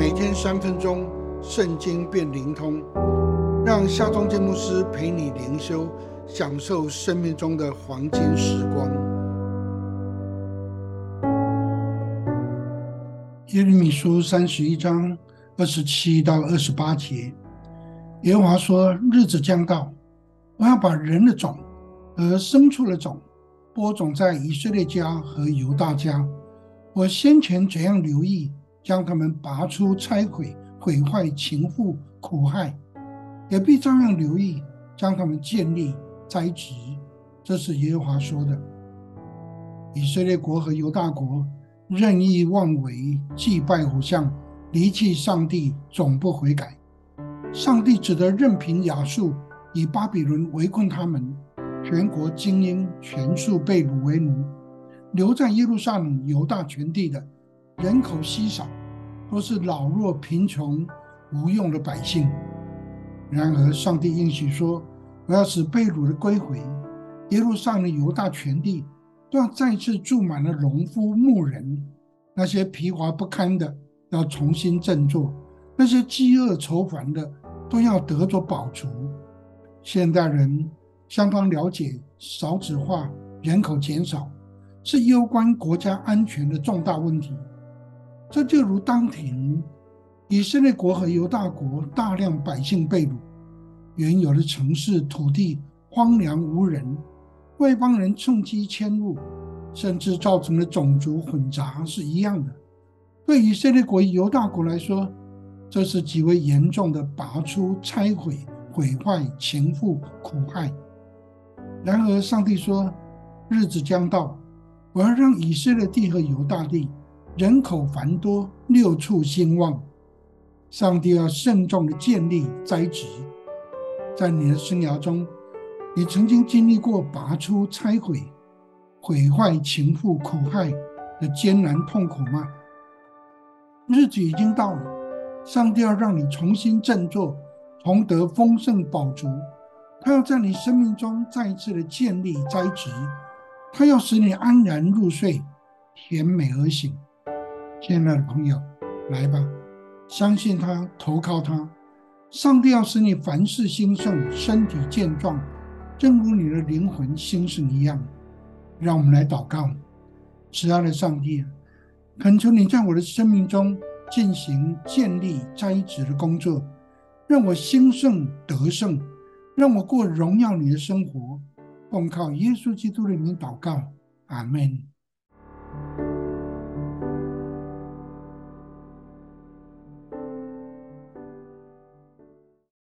每天三分钟，圣经变灵通，让夏忠建牧师陪你灵修，享受生命中的黄金时光。耶利米书三十一章二十七到二十八节，耶和华说：“日子将到，我要把人的种和牲畜的种播种在以色列家和犹大家。我先前怎样留意。”将他们拔出、拆毁、毁坏、情妇、苦害，也必照样留意将他们建立、栽植。这是耶和华说的。以色列国和犹大国任意妄为，祭拜偶像，离弃上帝，总不悔改。上帝只得任凭亚述以巴比伦围困他们，全国精英全数被掳为奴，留在耶路撒冷、犹大全地的。人口稀少，都是老弱贫穷无用的百姓。然而，上帝应许说：“我要使被掳的归回，耶路撒冷、犹大全地都要再次住满了农夫牧人。那些疲乏不堪的要重新振作，那些饥饿愁烦的都要得着饱足。”现代人相当了解少子化、人口减少是攸关国家安全的重大问题。这就如当庭，以色列国和犹大国大量百姓被掳，原有的城市土地荒凉无人，外邦人趁机迁入，甚至造成了种族混杂是一样的。对以色列国犹大国来说，这是极为严重的拔出、拆毁、毁坏、情妇、苦害。然而，上帝说，日子将到，我要让以色列地和犹大地。人口繁多，六畜兴旺，上帝要慎重的建立栽植。在你的生涯中，你曾经经历过拔出、拆毁、毁坏、情妇、苦害的艰难痛苦吗？日子已经到了，上帝要让你重新振作，重得丰盛宝足。他要在你生命中再一次的建立栽植，他要使你安然入睡，甜美而醒。亲爱的朋友，来吧，相信他，投靠他。上帝要使你凡事兴盛，身体健壮，正如你的灵魂兴盛一样。让我们来祷告，慈爱的上帝，恳求你在我的生命中进行建立栽植的工作，让我兴盛得胜，让我过荣耀你的生活。奉靠耶稣基督的名祷告，阿门。